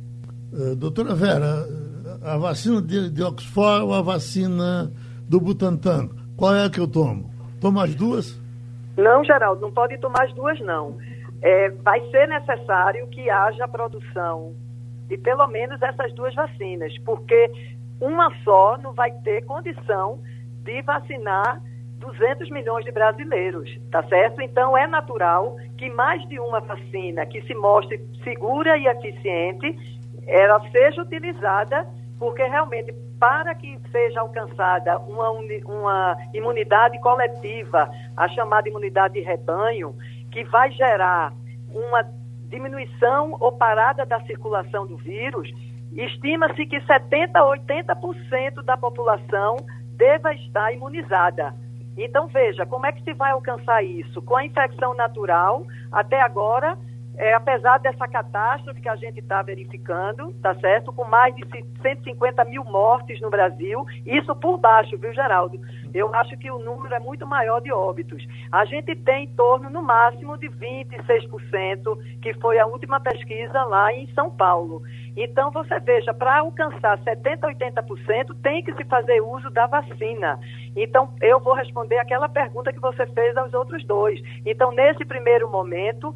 [SPEAKER 2] Uh, doutora Vera, a vacina de, de Oxford ou a vacina do Butantan? Qual é a que eu tomo? Tomo as duas?
[SPEAKER 5] Não, Geraldo, não pode tomar as duas, não. É, vai ser necessário que haja produção de pelo menos essas duas vacinas, porque uma só não vai ter condição de vacinar 200 milhões de brasileiros, tá certo? Então é natural que mais de uma vacina que se mostre segura e eficiente, ela seja utilizada, porque realmente para que seja alcançada uma, uma imunidade coletiva, a chamada imunidade de rebanho, que vai gerar uma diminuição ou parada da circulação do vírus, estima-se que 70 a 80% da população deva estar imunizada. Então, veja, como é que se vai alcançar isso? Com a infecção natural, até agora, é, apesar dessa catástrofe que a gente está verificando, tá certo? Com mais de 150 mil mortes no Brasil, isso por baixo, viu, Geraldo? Eu acho que o número é muito maior de óbitos. A gente tem em torno, no máximo, de 26%, que foi a última pesquisa lá em São Paulo. Então, você veja, para alcançar 70%, 80%, tem que se fazer uso da vacina. Então, eu vou responder aquela pergunta que você fez aos outros dois. Então, nesse primeiro momento,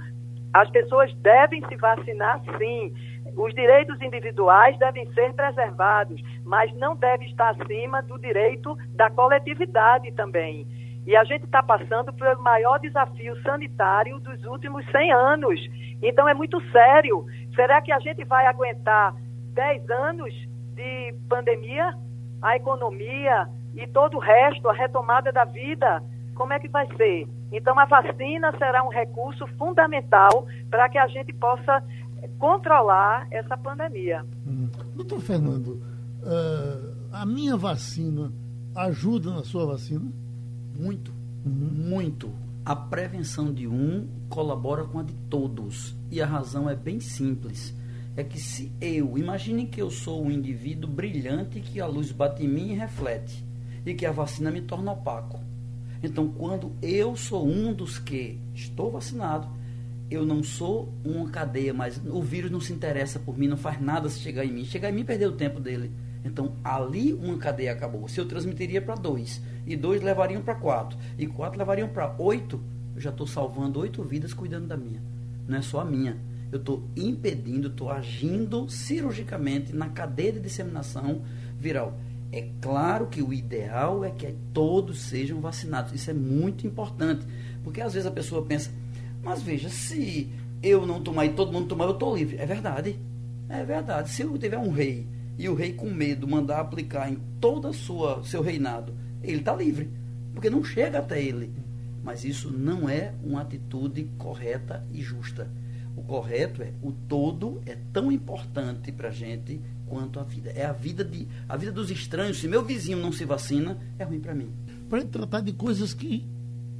[SPEAKER 5] as pessoas devem se vacinar sim. Os direitos individuais devem ser preservados, mas não deve estar acima do direito da coletividade também. E a gente está passando pelo maior desafio sanitário dos últimos 100 anos. Então é muito sério. Será que a gente vai aguentar 10 anos de pandemia? A economia e todo o resto, a retomada da vida, como é que vai ser? Então, a vacina será um recurso fundamental para que a gente possa controlar essa pandemia.
[SPEAKER 2] Hum. Doutor Fernando, uh, a minha vacina ajuda na sua vacina?
[SPEAKER 3] Muito, uhum. muito. A prevenção de um colabora com a de todos. E a razão é bem simples. É que se eu, imagine que eu sou um indivíduo brilhante que a luz bate em mim e reflete, e que a vacina me torna opaco. Então, quando eu sou um dos que estou vacinado, eu não sou uma cadeia, mas o vírus não se interessa por mim, não faz nada se chegar em mim. Chegar em mim, perdeu o tempo dele. Então, ali uma cadeia acabou. Se eu transmitiria para dois, e dois levariam para quatro, e quatro levariam para oito, eu já estou salvando oito vidas cuidando da minha. Não é só a minha. Eu estou impedindo, estou agindo cirurgicamente na cadeia de disseminação viral. É claro que o ideal é que todos sejam vacinados. Isso é muito importante. Porque às vezes a pessoa pensa, mas veja, se eu não tomar e todo mundo tomar, eu estou livre. É verdade. É verdade. Se eu tiver um rei e o rei com medo mandar aplicar em todo o seu reinado, ele está livre. Porque não chega até ele. Mas isso não é uma atitude correta e justa. O correto é o todo é tão importante para a gente quanto a vida. É a vida de a vida dos estranhos. Se meu vizinho não se vacina, é ruim para mim.
[SPEAKER 2] Para tratar de coisas que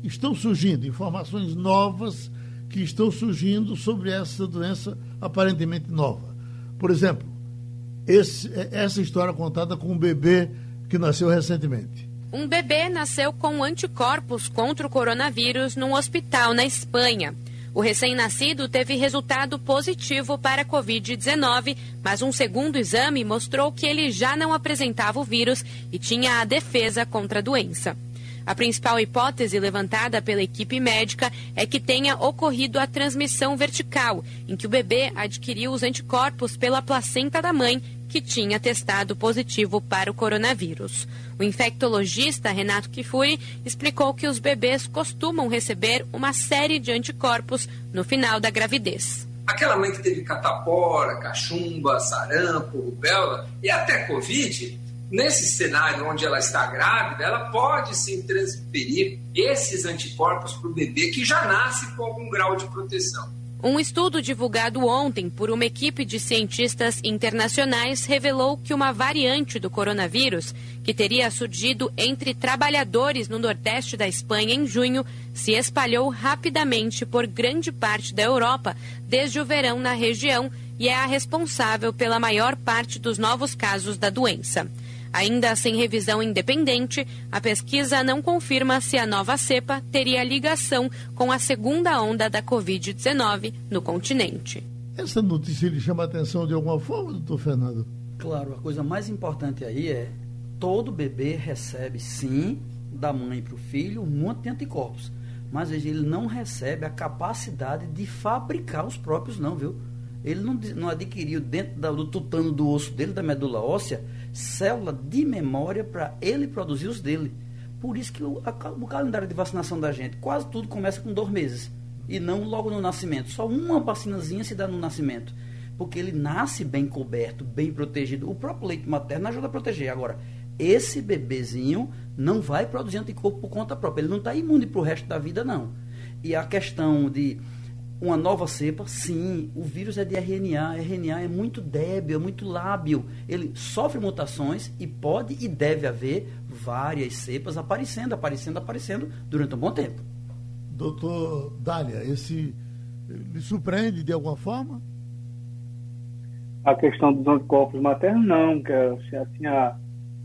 [SPEAKER 2] estão surgindo, informações novas que estão surgindo sobre essa doença aparentemente nova. Por exemplo, esse, essa história contada com um bebê que nasceu recentemente.
[SPEAKER 8] Um bebê nasceu com anticorpos contra o coronavírus num hospital na Espanha. O recém-nascido teve resultado positivo para a Covid-19, mas um segundo exame mostrou que ele já não apresentava o vírus e tinha a defesa contra a doença. A principal hipótese levantada pela equipe médica é que tenha ocorrido a transmissão vertical, em que o bebê adquiriu os anticorpos pela placenta da mãe que tinha testado positivo para o coronavírus. O infectologista Renato Kifuri explicou que os bebês costumam receber uma série de anticorpos no final da gravidez.
[SPEAKER 9] Aquela mãe que teve catapora, cachumba, sarampo, rubéola e até Covid, nesse cenário onde ela está grávida, ela pode sim transferir esses anticorpos para o bebê que já nasce com algum grau de proteção.
[SPEAKER 8] Um estudo divulgado ontem por uma equipe de cientistas internacionais revelou que uma variante do coronavírus, que teria surgido entre trabalhadores no nordeste da Espanha em junho, se espalhou rapidamente por grande parte da Europa desde o verão na região e é a responsável pela maior parte dos novos casos da doença. Ainda sem revisão independente, a pesquisa não confirma se a nova cepa teria ligação com a segunda onda da Covid-19 no continente.
[SPEAKER 2] Essa notícia lhe chama a atenção de alguma forma, doutor Fernando?
[SPEAKER 3] Claro, a coisa mais importante aí é todo bebê recebe, sim, da mãe para o filho, um monte de anticorpos. Mas ele não recebe a capacidade de fabricar os próprios, não, viu? Ele não, não adquiriu dentro do tutano do osso dele, da medula óssea, célula de memória para ele produzir os dele. Por isso que o, o, calendário de vacinação da gente, quase tudo começa com dois meses. E não logo no nascimento. Só uma vacinazinha se dá no nascimento. Porque ele nasce bem coberto, bem protegido. O próprio leite materno ajuda a proteger. Agora, esse bebezinho não vai produzir anticorpo por conta própria. Ele não está imune para o resto da vida, não. E a questão de uma nova cepa, sim, o vírus é de RNA. RNA é muito débil, é muito lábil. Ele sofre mutações e pode e deve haver várias cepas aparecendo, aparecendo, aparecendo durante um bom tempo.
[SPEAKER 2] Doutor Dália, esse lhe surpreende de alguma forma?
[SPEAKER 4] A questão dos anticorpos maternos, não, que é, assim, a,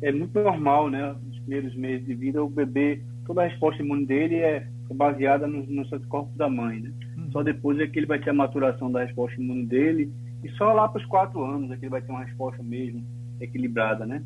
[SPEAKER 4] é muito normal, né? Nos primeiros meses de vida, o bebê, toda a resposta imune dele é baseada nos, nos anticorpos da mãe, né? Só depois é que ele vai ter a maturação da resposta imune dele. E só lá para os quatro anos é que ele vai ter uma resposta mesmo equilibrada, né?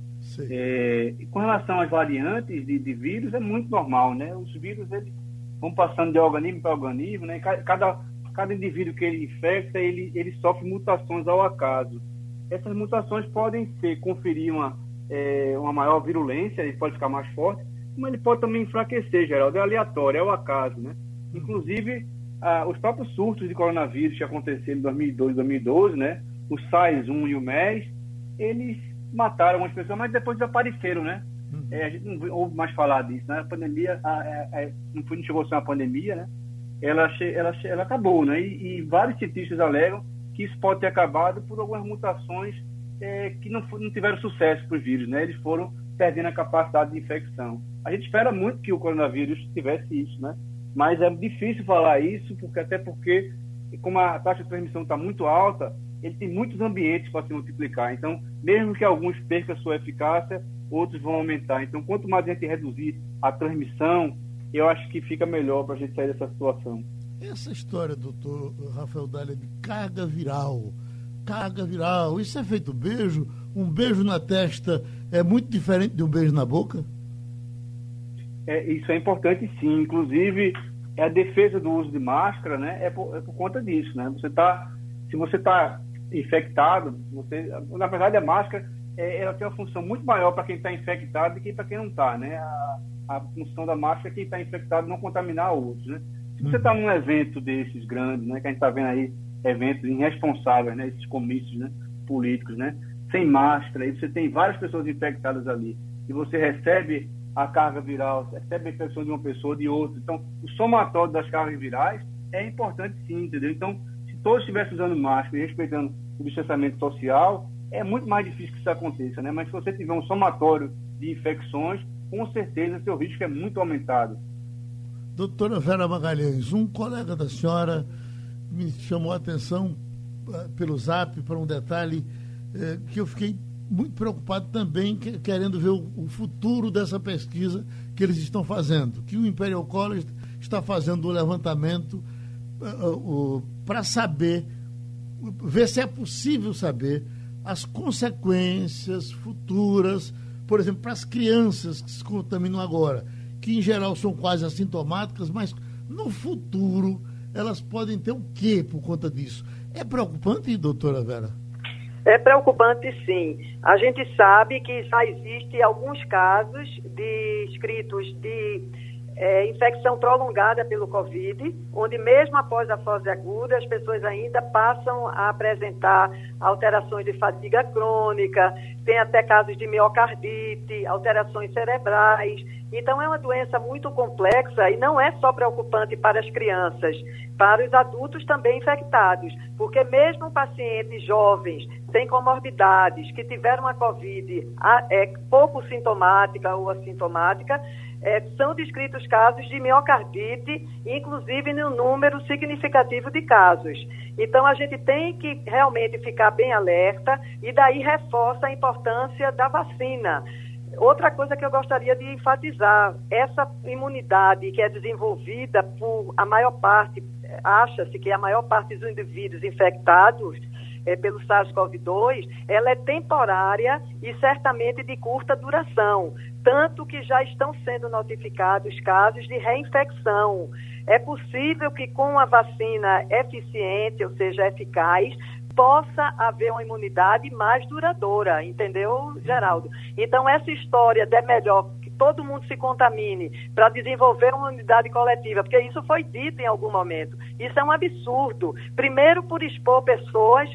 [SPEAKER 4] É, e com relação às variantes de, de, vírus, é muito normal, né? Os vírus, eles vão passando de organismo para organismo, né? Cada, cada indivíduo que ele infecta, ele, ele sofre mutações ao acaso. Essas mutações podem ser, conferir uma, é, uma maior virulência, ele pode ficar mais forte, mas ele pode também enfraquecer, Geraldo. É aleatório, é o acaso, né? Inclusive, ah, os próprios surtos de coronavírus que aconteceram em 2002 2012, né? O SARS-1 e o MERS, eles mataram algumas pessoas, mas depois desapareceram, né? Uhum. É, a gente não ouve mais falar disso, né? A pandemia, a, a, a, não, foi, não chegou a ser uma pandemia, né? Ela, ela, ela acabou, né? E, e, vários cientistas alegam que isso pode ter acabado por algumas mutações é, que não, não tiveram sucesso para os vírus, né? Eles foram perdendo a capacidade de infecção. A gente espera muito que o coronavírus tivesse isso, né? Mas é difícil falar isso, porque até porque, como a taxa de transmissão está muito alta, ele tem muitos ambientes para se multiplicar. Então, mesmo que alguns percam sua eficácia, outros vão aumentar. Então, quanto mais a gente reduzir a transmissão, eu acho que fica melhor para a gente sair dessa situação.
[SPEAKER 2] Essa história, doutor Rafael Dália, de carga viral, carga viral, isso é feito beijo? Um beijo na testa é muito diferente de um beijo na boca?
[SPEAKER 4] É, isso é importante sim, inclusive é a defesa do uso de máscara, né? É por, é por conta disso, né? Você tá, se você está infectado, você, na verdade a máscara é, ela tem uma função muito maior para quem está infectado do que para quem não está, né? A, a, função da máscara é quem está infectado não contaminar outros, né? Se você está num evento desses grandes, né? Que a gente está vendo aí eventos irresponsáveis, né? Esses comícios, né? Políticos, né? Sem máscara, aí você tem várias pessoas infectadas ali e você recebe a carga viral, a infecção de uma pessoa de outra. Então, o somatório das cargas virais é importante sim, entendeu? Então, se todos estivessem usando máscara e respeitando o distanciamento social, é muito mais difícil que isso aconteça, né? Mas se você tiver um somatório de infecções, com certeza seu risco é muito aumentado.
[SPEAKER 2] Doutora Vera Magalhães, um colega da senhora me chamou a atenção uh, pelo zap para um detalhe uh, que eu fiquei muito preocupado também, que, querendo ver o, o, futuro dessa pesquisa que eles estão fazendo, que o Imperial College está fazendo um levantamento uh, para saber, ver se é possível saber as consequências futuras, por exemplo, para as crianças que se contaminam agora, que em geral são quase assintomáticas, mas no futuro elas podem ter o quê por conta disso? É preocupante, doutora Vera?
[SPEAKER 5] É preocupante, sim. A gente sabe que já existe alguns casos de escritos de é, infecção prolongada pelo Covid, onde mesmo após a fase aguda, as pessoas ainda passam a apresentar alterações de fadiga crônica, tem até casos de miocardite, alterações cerebrais. Então, é uma doença muito complexa e não é só preocupante para as crianças, para os adultos também infectados, porque mesmo pacientes jovens, sem comorbidades, que tiveram a Covid é, pouco sintomática ou assintomática, é, são descritos casos de miocardite, inclusive no número significativo de casos. Então, a gente tem que realmente ficar bem alerta e daí reforça a importância da vacina. Outra coisa que eu gostaria de enfatizar, essa imunidade que é desenvolvida por a maior parte, acha-se que a maior parte dos indivíduos infectados é, pelo SARS-CoV-2, ela é temporária e certamente de curta duração tanto que já estão sendo notificados casos de reinfecção. É possível que com a vacina eficiente, ou seja, eficaz, possa haver uma imunidade mais duradoura, entendeu, Geraldo? Então, essa história de é melhor que todo mundo se contamine para desenvolver uma imunidade coletiva, porque isso foi dito em algum momento. Isso é um absurdo. Primeiro, por expor pessoas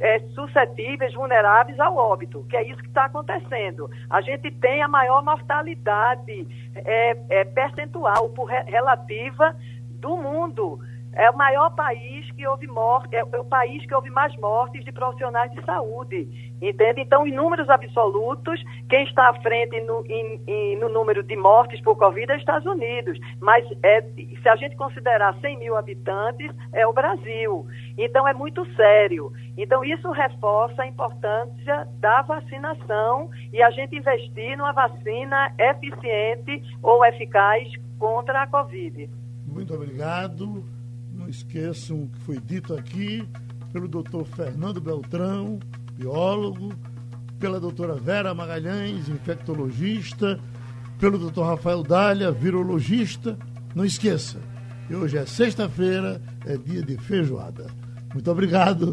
[SPEAKER 5] é, suscetíveis, vulneráveis ao óbito, que é isso que está acontecendo. A gente tem a maior mortalidade é, é, percentual por re, relativa do mundo. É o maior país que houve morte, é, o país que houve mais mortes de profissionais de saúde. Entende? Então, em números absolutos, quem está à frente no, em, em, no número de mortes por Covid é os Estados Unidos. Mas é, se a gente considerar 100 mil habitantes, é o Brasil. Então, é muito sério. Então, isso reforça a importância da vacinação e a gente investir numa vacina eficiente ou eficaz contra a Covid.
[SPEAKER 2] Muito obrigado. Esqueçam o que foi dito aqui pelo doutor Fernando Beltrão, biólogo, pela doutora Vera Magalhães, infectologista, pelo doutor Rafael Dália, virologista. Não esqueça, hoje é sexta-feira, é dia de feijoada. Muito obrigado.